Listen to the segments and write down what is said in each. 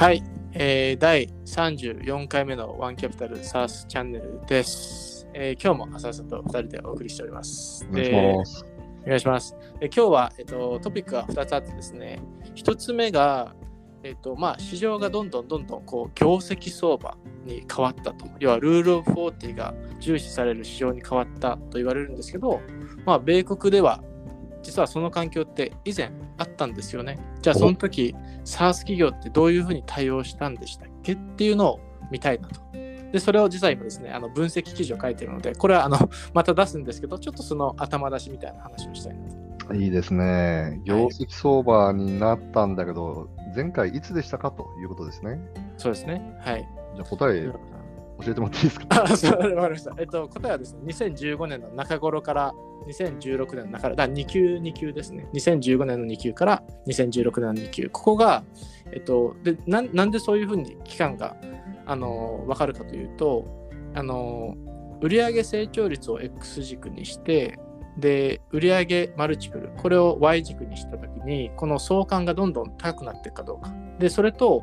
はい、えー第34回目のワンキャピタル SaaS チャンネルです。えー今日も浅田と2人でお送りしております。お願いします。でお願いします。で今日は、えっと、トピックが2つあってですね、1つ目が、えっとまあ、市場がどんどんどんどんこう業績相場に変わったと。要は Rule of Forty が重視される市場に変わったと言われるんですけど、まあ、米国では実はその環境って以前あったんですよね。じゃあその時 SARS 企業ってどういうふうに対応したんでしたっけっていうのを見たいなと。で、それを実は今ですね、あの分析記事を書いてるので、これはあの また出すんですけど、ちょっとその頭出しみたいな話をしたいなと。いいですね。業績相場になったんだけど、前回いつでしたかということですね。そうですね。はい。じゃあ答え教えてもらっていいですか？あ、そう、わかりました。えっと、答えはですね、2015年の中頃から2016年の中から、だ2級、2級ですね。2015年の2級から2016年の2級。ここが、えっと、でななんでそういうふうに期間が、あの、わかるかというと、あの、売上成長率を X 軸にして、で、売上マルチプル、これを Y 軸にしたときに、この相関がどんどん高くなっていくかどうか。で、それと、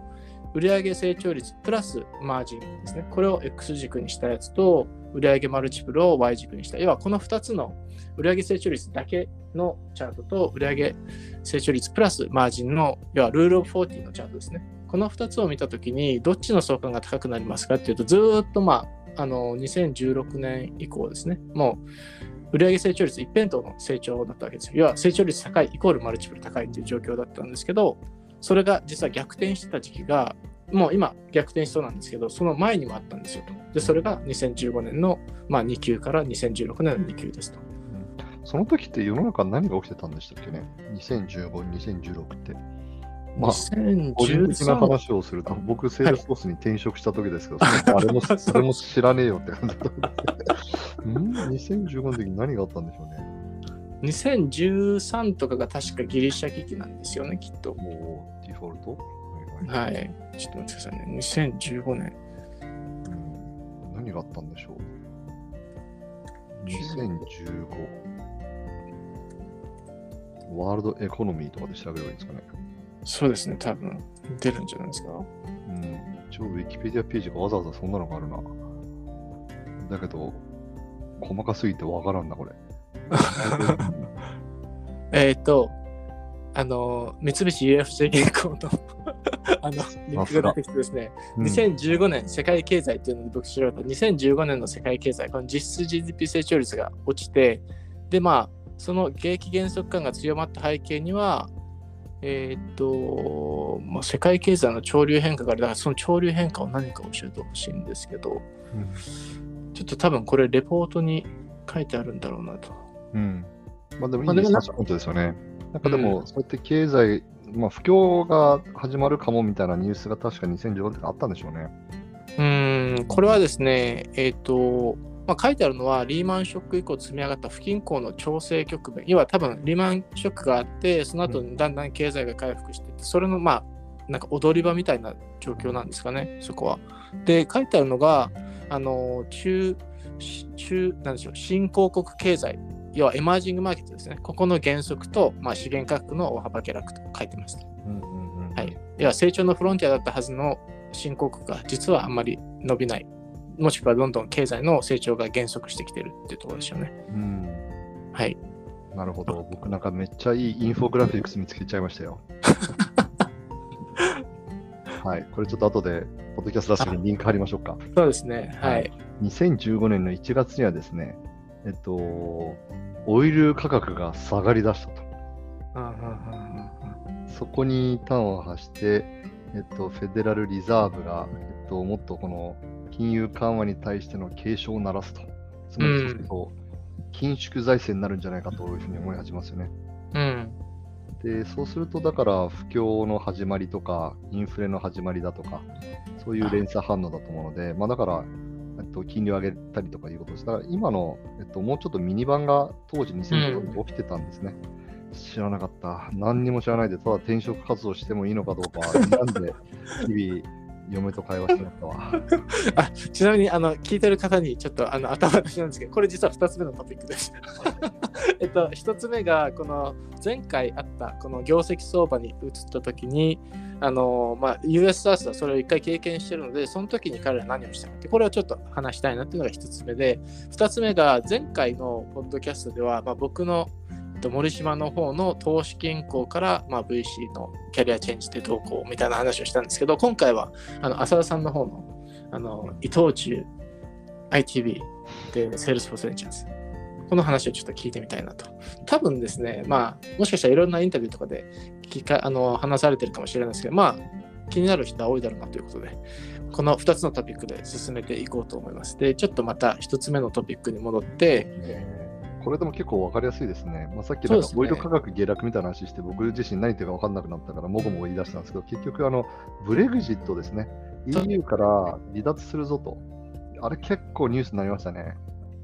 売上成長率プラスマージンですね。これを X 軸にしたやつと、売上マルチプルを Y 軸にした。要はこの2つの売上成長率だけのチャートと、売上成長率プラスマージンの、要はルールオブ40のチャートですね。この2つを見たときに、どっちの相関が高くなりますかっていうと、ずっとまあ、あの、2016年以降ですね。もう、売上成長率一辺倒の成長だったわけですよ。要は成長率高いイコールマルチプル高いっていう状況だったんですけど、それが実は逆転してた時期が、もう今逆転しそうなんですけど、その前にもあったんですよと。で、それが2015年の、まあ、2Qから2016年の2Q ですと。その時って世の中何が起きてたんでしたっけね ?2015、2016って。まあ、個人的な2013話をすると、僕、セールスフォースに転職した時ですけど、そのあれもそれも知らねえよって感じだったんですけど。ん ?2015 の時に何があったんでしょうね。2013とかが確かギリシャ危機なんですよね、きっと。もうデフォルト？はい。ちょっと待ってくださいね。2015年。うん何があったんでしょう ?2015。ワールドエコノミーとかで調べればいいんですかね。そうですね、多分出るんじゃないですか。うん。一応、ウィキペディアページがわざわざそんなのがあるな。だけど、細かすぎてわからんな、これ。えっと、あの、三菱 UFJ 銀行の あのリンクが出てきてですね、うん2015年世界経済っていうので僕調べた2015年の世界経済、この実質 GDP 成長率が落ちて、で、まあ、その景気減速感が強まった背景には、えーっと、まあ、世界経済の潮流変化がある。だからその潮流変化を何か教えてほしいんですけど、ちょっと多分これレポートに書いてあるんだろうなと。うん。まあでもいいです本当ですよね。なんかでも、うんそうやって経済、まあ不況が始まるかもみたいなニュースが確か2015年あったんでしょうね。うーん、これはですね、えっ、と、まあ、書いてあるのは、リーマンショック以降積み上がった不均衡の調整局面。要は多分、リーマンショックがあって、その後にだんだん経済が回復していって、それの、まあ、なんか踊り場みたいな状況なんですかね、そこは。で、書いてあるのが、あの、中、し中、なんでしょう、新興国経済、要はエマージングマーケットですね。ここの減速と、まあ、資源価格の大幅下落と書いてました。うんうんうんはい。要は成長のフロンティアだったはずの新興国が実はあんまり伸びない。もしくはどんどん経済の成長が減速してきてるっていうところですよね。うんはい。なるほど。僕なんかめっちゃいいインフォグラフィックス見つけちゃいましたよ。はい。これちょっと後で、ポッドキャスト出すのにリンク貼りましょうか。そうですね。はい。2015年の1月にはですね、えっと、オイル価格が下がりだしたと。そこに端を発して、えっと、フェデラルリザーブが、えっと、もっとこの金融緩和に対しての警鐘を鳴らすと。つまりそうすると、緊縮財政になるんじゃないかというふうに思い始めますよね。うん。で、そうすると、だから不況の始まりとか、インフレの始まりだとか、そういう連鎖反応だと思うので、まあだから、えっと、金利を上げたりとかいうことでしたら今の、えっと、もうちょっとミニ版が当時2000年に起きてたんですね。知らなかった。何にも知らないで、ただ転職活動してもいいのかどうか、なんで日々嫁と会話してましたわ。あちなみにあの聞いてる方にちょっとあの頭出しなんですけど、これ実は2つ目のトピックです。えっと、1つ目がこの前回あったこの業績相場に移った時に、あのまあ、US サースはそれを1回経験してるので、その時に彼らは何をしたかって、これをちょっと話したいなっていうのが1つ目で、2つ目が前回のポッドキャストでは、まあ、僕のと森島の方の投資銀行から、まあ、VC のキャリアチェンジでどうこうみたいな話をしたんですけど、今回はあの浅田さんの方のあの伊藤忠 ITV で Salesforce Ventures この話をちょっと聞いてみたいなと。多分ですね、まあ、もしかしたらいろんなインタビューとかで聞かあの話されてるかもしれないですけど、まあ、気になる人は多いだろうなということで、この2つのトピックで進めていこうと思います。で、ちょっとまた1つ目のトピックに戻って、これでも結構分かりやすいですね。まあ、さっきそうですねなんかオイル価格下落みたいな話して、僕自身何言ってるか分かんなくなったから、もごもご言い出したんですけど、結局、あのブレグジットですね、EU から離脱するぞと。あれ結構ニュースになりましたね。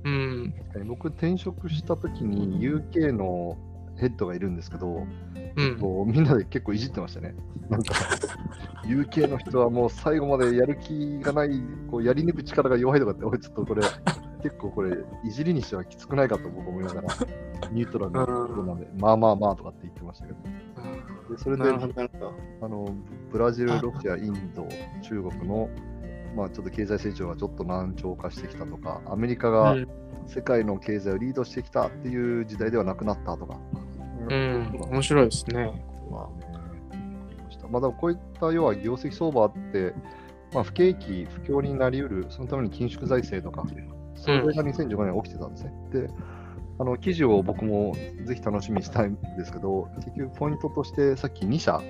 うん、え僕、転職した時に UK のヘッドがいるんですけど、うん、こうみんなで結構いじってましたね。なんか、UK の人はもう最後までやる気がない、こうやり抜く力が弱いとかって、おい、ちょっとこれ、結構これ、いじりにしてはきつくないかと僕思いながら、ニュートラルなところなんで、まあまあまあとかって言ってましたけど、でそれで。あのブラジル、ロシア、インド、中国の、まあ、ちょっと経済成長がちょっと難聴化してきたとか、アメリカがうん世界の経済をリードしてきたっていう時代ではなくなったとか。うん、面白いですね。まあ、まあ、でもこういった要は業績相場って、まあ、不景気、不況になりうる、そのために緊縮財政とか、それが2015年起きてたんですね。で、あの記事を僕もぜひ楽しみにしたいんですけど、結局ポイントとしてさっき2社、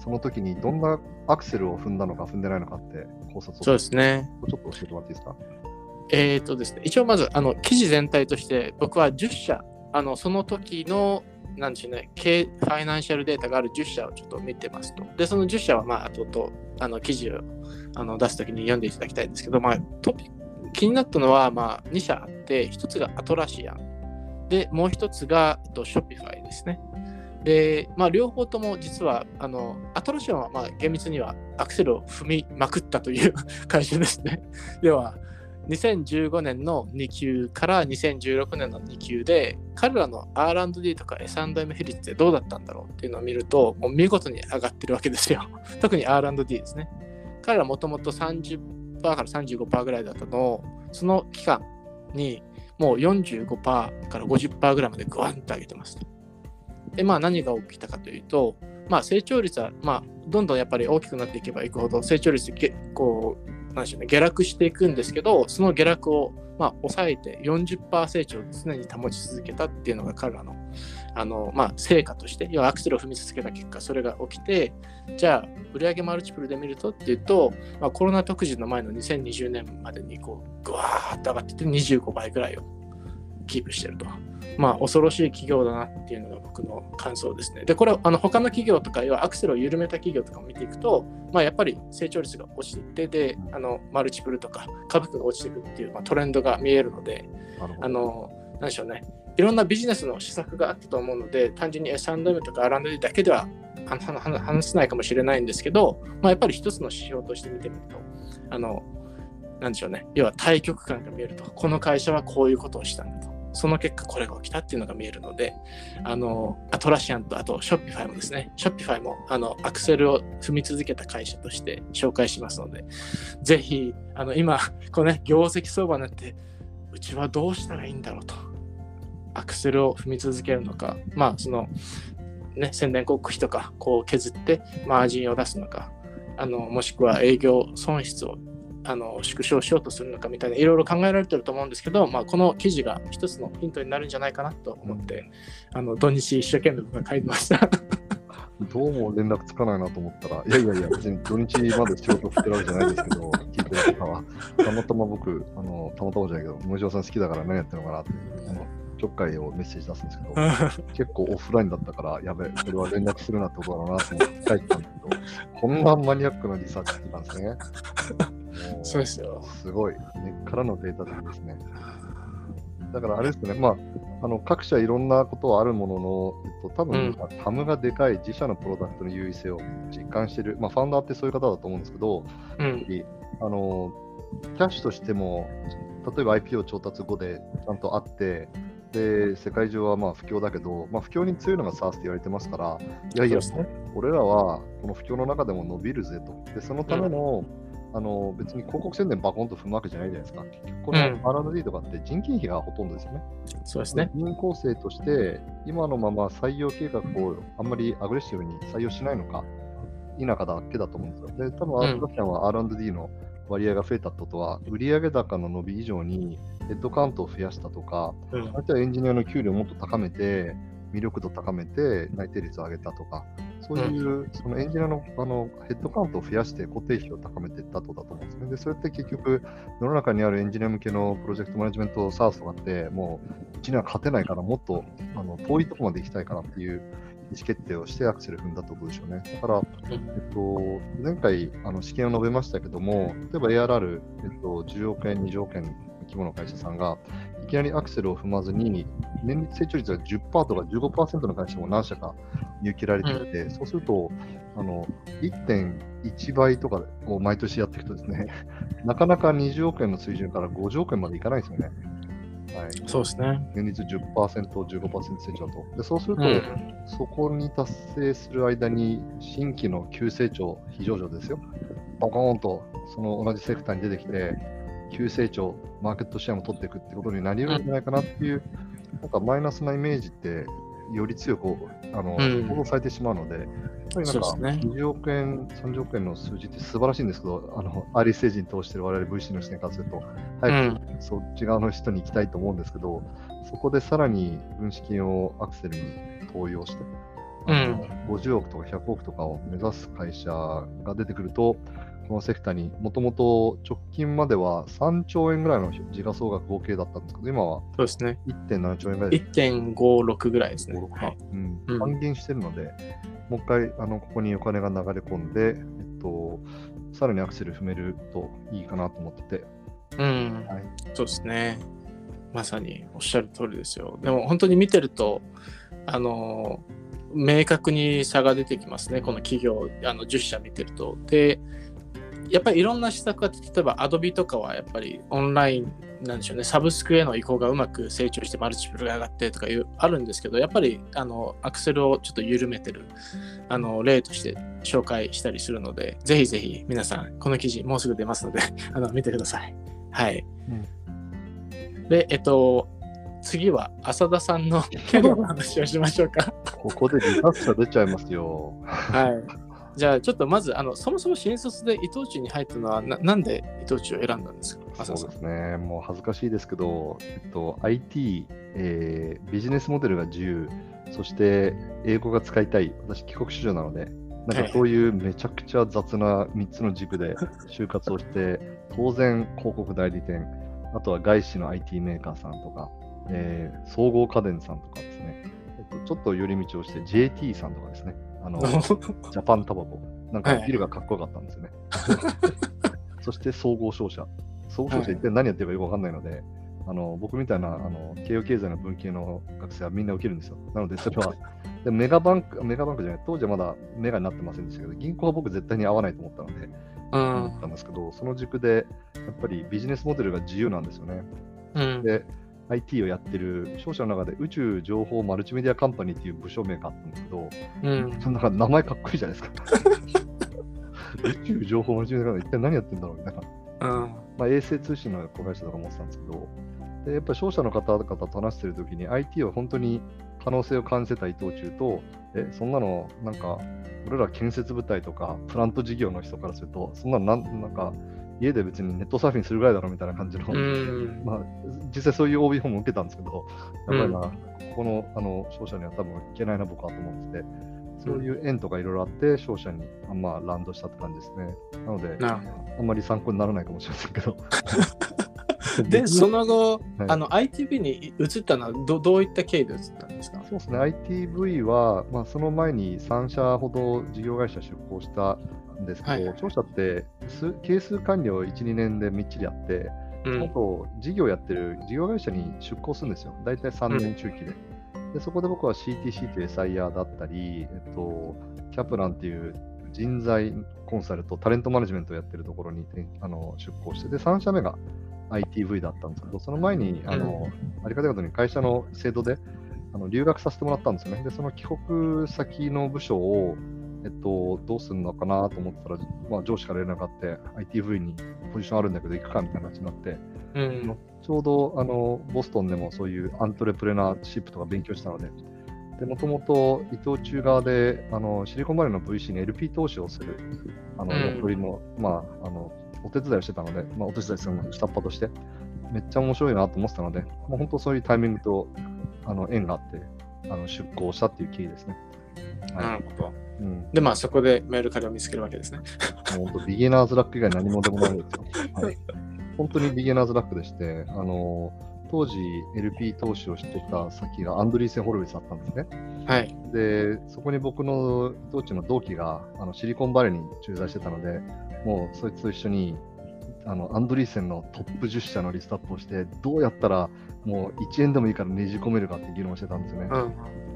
その時にどんなアクセルを踏んだのか踏んでないのかって考察をそうですね。ちょっと教えてもらっていいですか？えーとですね、一応まずあの記事全体として僕は10社あのその時のなんでしょうね経ファイナンシャルデータがある10社をちょっと見てますとでその10社はまあ後々あの記事をあの出す時に読んでいただきたいんですけど、まあ、トピ気になったのはまあ2社あって1つがアトラシアン。でもう1つがえっとショピファイですね。で、まあ、両方とも実はあのアトラシアンはまあ厳密にはアクセルを踏みまくったという 会社ですね。では2015年の2級から2016年の2級で彼らの R&D とか S&M 比率ってどうだったんだろうっていうのを見るともう見事に上がってるわけですよ。特に R&D ですね。彼らもともと30から35%ぐらいだったのをその期間にもう45%から50%ぐらいまでグワンと上げてますでまあ何が起きたかというとまあ成長率はまあどんどんやっぱり大きくなっていけばいくほど成長率ってこうなんでしょうね、下落していくんですけど、その下落を、まあ、抑えて40%成長を常に保ち続けたっていうのが彼らのあの、まあ、成果として、要はアクセルを踏み続けた結果、それが起きて、じゃあ、売上マルチプルで見るとっていうと、まあ、コロナ特需の前の2020年までにこう、ぐわーっと上がってて25倍ぐらいをキープしてると。まあ、恐ろしい企業だなっていうのが僕の感想ですね。で、これはあの他の企業とか、要はアクセルを緩めた企業とかも見ていくと、まあ、やっぱり成長率が落ちていって、で、あのマルチプルとか株価が落ちていくっていう、まあ、トレンドが見えるので、あの、なんでしょうね、いろんなビジネスの施策があったと思うので、単純に S&M とか R&D だけでは話せないかもしれないんですけど、まあ、やっぱり一つの指標として見てみると、あの、なんでしょうね、要は対極感が見えると、この会社はこういうことをしたんだと。その結果これが起きたっていうのが見えるので、あの、アトラシアンとあとショッピファイもですね、ショッピファイもあのアクセルを踏み続けた会社として紹介しますので、ぜひ、あの今、このね、業績相場になって、うちはどうしたらいいんだろうと。アクセルを踏み続けるのか、まあ、その、ね、宣伝広告費とか、こう削ってマージンを出すのか、あのもしくは営業損失をあの縮小しようとするのかみたいないろいろ考えられてると思うんですけど、まあ、この記事が一つのヒントになるんじゃないかなと思って、あの土日一生懸命僕が書いてました。どうも連絡つかないなと思ったら、いやいやいや、別に土日まで仕事振ってるわけじゃないですけど、聞いてる方は、たまたま僕、あのたまたまじゃないけど、森島さん好きだから何やってるのかなって、あのちょっかいをメッセージ出すんですけど、結構オフラインだったから、やべえ、これは連絡するなってことだなと思って書いてたんだけど、こんなマニアックなリサーチしてたんですね。もそうですよ。すごい、根っからのデータ的ですね。だからあれですね、まあ、あの各社いろんなことはあるものの、えっと、多分、うんタムがでかい自社のプロダクトの優位性を実感している、まあ、ファウンダーってそういう方だと思うんですけど、うん。あのキャッシュとしても、例えば IPO 調達後でちゃんとあって、で世界中はまあ不況だけど、まあ、不況に強いのが SARS って言われてますから、いやいや、ね俺らはこの不況の中でも伸びるぜと。で、そのための、あの別に広告宣伝バコンと踏むわけじゃないじゃないですか。結局このうん R&D とかって人件費がほとんどですよね。そうですね。人員構成として、今のまま採用計画をあんまりアグレッシブに採用しないのか、否かだけだと思うんですよ。で、多分アートダキャンは R&D の割合が増えたことは、売上高の伸び以上にヘッドカウントを増やしたとか、うんあ。とはエンジニアの給料をもっと高めて、魅力度高めて、内定率を上げたとか、そういう、そのエンジニアのあのヘッドカウントを増やして固定費を高めていったとだと思うんですね。で、それって結局、世の中にあるエンジニア向けのプロジェクトマネジメントサースとかって、もう、うちには勝てないから、もっとあの遠いところまで行きたいからっていう意思決定をしてアクセル踏んだってことでしょうね。だから、えっと、前回、あの試験を述べましたけども、例えば ARR、えっと、10億円、20億円規模の会社さんが、いきなりアクセルを踏まずに、年率成長率が10%とか15%の会社も何社か見受けられていて、そうすると、あの1.1倍とかを毎年やっていくとですね、なかなか20億円の水準から50億円までいかないですよね。はい、そうですね。年率10%、15%成長だと。でそうすると、うん。そこに達成する間に、新規の急成長、非上場ですよ。バコーンと、その同じセクターに出てきて、急成長、マーケットシェアも取っていくってことになり得るんじゃないかなっていう、なんかマイナスなイメージって、より強くあの、うん。報道されてしまうので、やっぱりなんかそうですね。20億円、30億円の数字って素晴らしいんですけど、あのアーリーステージに通してる我々 VC の視点からすると、う早くん。そっち側の人に行きたいと思うんですけど、そこでさらに分子金をアクセルに投用して、うん。あの50億とか100億とかを目指す会社が出てくると、このセクターにもともと直近までは3兆円ぐらいの時価総額合計だったんですけど、今はそうですね。1.7兆円ぐらいで1.56ぐらいですね。56かはい。うんうん半減してるので、もう一回あのここにお金が流れ込んで、えっと、さらにアクセル踏めるといいかなと思ってて、うん。はいそうですね。まさにおっしゃる通りですよ。でも本当に見てると、あの、明確に差が出てきますね。この企業、あの10社見てると。で、やっぱりいろんな施策が、例えば Adobe とかはやっぱりオンラインなんでしょうね、サブスクへの移行がうまく成長してマルチプルが上がってとかいうあるんですけど、やっぱりあのアクセルをちょっと緩めてるあの例として紹介したりするので、ぜひぜひ皆さん、この記事もうすぐ出ますので、あの見てください。はい。で、えっと、次は浅田さんのキャリアの話をしましょうか。ここで離脱者出ちゃいますよ。はい。じゃあ、ちょっとまず、あのそもそも新卒で伊藤忠に入ったのは、ななんで伊藤忠を選んだんですか、そうで。すね、もう恥ずかしいですけど、えっと、IT、えービジネスモデルが自由、そして英語が使いたい、私、帰国子女なので、なんかそういうめちゃくちゃ雑な3つの軸で就活をして、当然、広告代理店、あとは外資の IT メーカーさんとか、えー総合家電さんとかですね、えっと、ちょっと寄り道をして JT さんとかですね、あの ジャパンタバコ、なんかはいビルがかっこよかったんですよね。そして総合商社。総合商社一体何やってるかよくわかんないので、あの僕みたいなあの慶応経済の文系の学生はみんな受けるんですよ。なので、それは でメガバンク、メガバンクじゃない、当時はまだメガになってませんでしたけど、銀行は僕絶対に合わないと思ったので、うん思ったんですけど、その軸でやっぱりビジネスモデルが自由なんですよね。うんで、IT をやってる商社の中で宇宙情報マルチメディアカンパニーっていう部署名があったんですけど、うんそのなんか名前かっこいいじゃないですか。宇宙情報マルチメディアカンパニー一体何やってんだろうみたいな。うんまあ、衛星通信の子会社とか思ってたんですけど、でやっぱり商社の方々と話してるときに IT を本当に可能性を感じてた伊藤忠と、え、そんなのなんか、俺ら建設部隊とかプラント事業の人からすると、そんなのなんなんか、家で別にネットサーフィンするぐらいだろみたいな感じの、うんまあ、実際そういう OB 本も受けたんですけど、やっぱりな、ここのあの商社には多分いけないな、僕はと思ってて、そういう縁とかいろいろあって、商社にあまあランドしたって感じですね。なので、あんまり参考にならないかもしれませんけど。ど。で、その後、はいあの ITV に移ったのはどどういった経緯で移ったんですか？そうですね、ITV は、まあ、その前に3社ほど事業会社出向したんですけど、はい商社って数係数管理を1、2年でみっちりやって、うんあと事業やってる事業会社に出向するんですよ。大体3年中期で。でそこで僕は CTC という SIR だったり、えっと、キャプランっていう人材コンサルとタレントマネジメントをやってるところに転あの出向して、で、3社目が ITV だったんですけど、その前に、あの、ありがたいことに会社の制度であの留学させてもらったんですよね。で、その帰国先の部署を、えっと、どうするのかなと思ってたら、まあ、上司から連絡があって、ITV にポジションあるんだけど行くかみたいな話になって、うん。ちょうどあのボストンでもそういうアントレプレナーシップとか勉強したので、でもともと伊藤忠側であのシリコンバレーの VC に LP 投資をするあのうん役割も、まあ、あのお手伝いをしてたので、まあ、お手伝いするのも下っ端として、めっちゃ面白いなと思ってたので、もう本当そういうタイミングとあの縁があってあの出向したっていう経緯ですね。はなるほど。いうん、で、まあそこでメールカリを見つけるわけですね。本当ビギナーズラック以外何もでもないですよ。はい、本当にビギナーズラックでして、あの当時 LP 投資をしてた先がアンドリーセン・ホルビスだったんですね。はい。で、そこに僕の伊藤忠の同期があのシリコンバレーに駐在してたので、もうそいつと一緒にあのアンドリーセンのトップ10社のリストアップをして、どうやったらもう1円でもいいからねじ込めるかって議論をしてたんですよね。う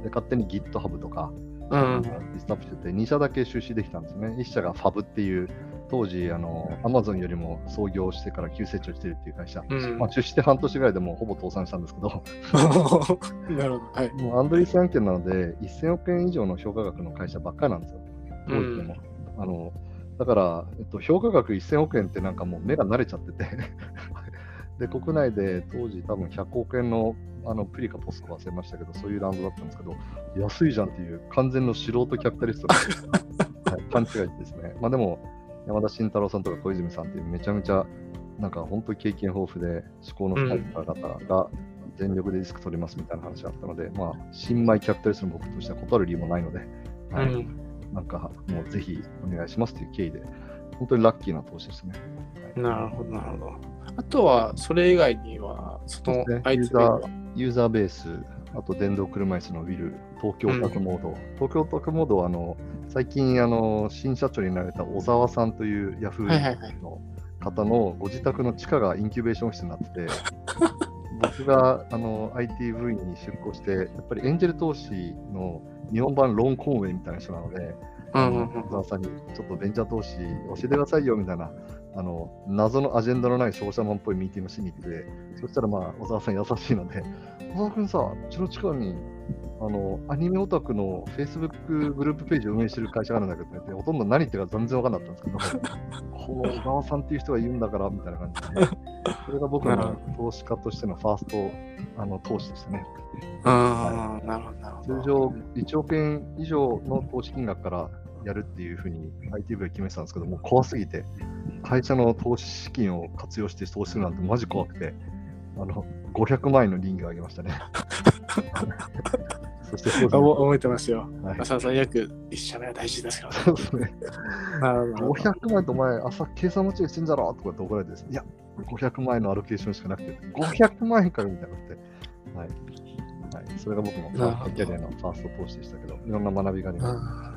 ん。で勝手に GitHub とか、うん。リストアップしてて、2社だけ出資できたんですね。1社が Fab っていう、当時、あの、Amazon よりも創業してから急成長してるっていう会社。うんまあ、出資して半年ぐらいでもうほぼ倒産したんですけど、なるほど。はい。もうアンドリース案件なので、1000億円以上の評価額の会社ばっかりなんですよ。当時でも。あのだから、えっと、評価額1000億円ってなんかもう目が慣れちゃってて で、国内で当時多分100億円のあのプリかポスコ忘れましたけど、そういうラウンドだったんですけど、安いじゃんっていう完全の素人キャピタリストの、はい、勘違いですね。まあでも、山田慎太郎さんとか小泉さんっていうめちゃめちゃ、なんか本当に経験豊富で、思考の深い方々が全力でリスク取りますみたいな話があったので、まあ、新米キャピタリストの僕としては断る理由もないので、はいうん。なんかもうぜひお願いしますという経緯で、本当にラッキーな投資ですね。なるほど、なるほど。あとは、それ以外には、そのそね。相手ユーザーユーザーベース、あと電動車椅子のウィル、東京オタクモード。東京オタクモードはあの最近あの新社長になられた小沢さんというヤフーの方のご自宅の地下がインキュベーションオフィスになってて、僕があの ITV に出向して、やっぱりエンジェル投資の日本版ロン・コンウェイみたいな人なので、うんうんうん。小沢さんにちょっとベンチャー投資教えてくださいよみたいな、あの謎のアジェンダのない商社マンっぽいミーティングをしに行って、そしたらまあ小沢さん優しいので、小沢君さ、うちの近くにあのアニメオタクの Facebook グループページを運営してる会社があるんだけどって言って、ほとんど何言ってるか全然分かんなかったんですけど、この小沢さんっていう人が言うんだからみたいな感じで、それが僕の投資家としてのファーストあの投資でしたね。ああ、なるほど、なるほど。通常1億円以上の投資金額からやるっていうふうに ITV は決めてたんですけど、もう怖すぎて、会社の投資資金を活用して投資するなんてマジ怖くて、あの500万円の倫理をあげましたね。そしてそうですねあ覚えてますよ。はい浅田さん、よく一社目は大事ですよ。そうですねなるほど。500万円とお前、朝計算間違いしてんじゃろとかって怒られてですね、いや、500万円のアロケーションしかなくて、500万円かよみたいになって、はい。はい、それが僕のキャリアのファースト投資でしたけど、いろんな学びがあります。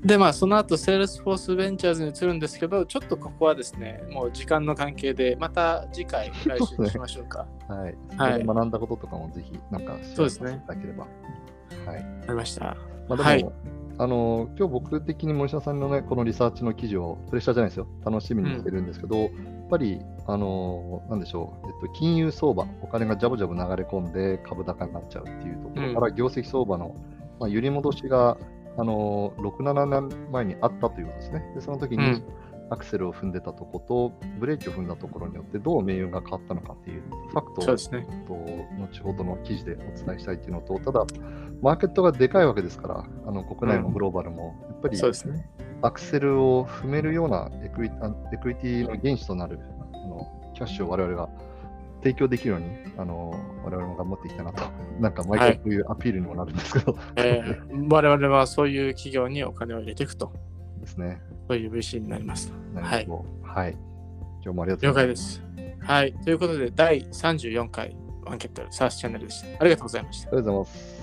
うんで、まあ、その後、セールスフォースベンチャーズに移るんですけど、ちょっとここはですね、もう時間の関係で、また次回、来週にしましょうか。はい。はい学んだこととかもぜひ、なんか、そうですねシェアさせていただければ。はい。ありました。まあ、でも、はいあの、今日僕的に森下さんのね、このリサーチの記事を、プレッシャーじゃないですよ。楽しみにしてるんですけど、やっぱり、あの、なんでしょう、えっと、金融相場、お金がジャブジャブ流れ込んで株高になっちゃうっていうところから、業績相場の、まあ、揺り戻しが、あの、6、7年前にあったということですね。で、その時に、うんアクセルを踏んでたとこと、ブレーキを踏んだところによって、どう命運が変わったのかっていうファクトをそうですね。と後ほどの記事でお伝えしたいっていうのと、ただ、マーケットがでかいわけですから、あの国内もグローバルも、やっぱり。アクセルを踏めるようなエクイあエクイティの原資となるあのキャッシュを我々が提供できるように、あの我々も頑張っていきたいなと、なんか毎回こういうアピールにもなるんですけど、えー我々はそういう企業にお金を入れていくと、ですね。そういう VC になります。なるほどはい。今日もありがとう了解ございます。です。はい。ということで、第34回ワンケットサースチャンネルでした。ありがとうございました。ありがとうございます。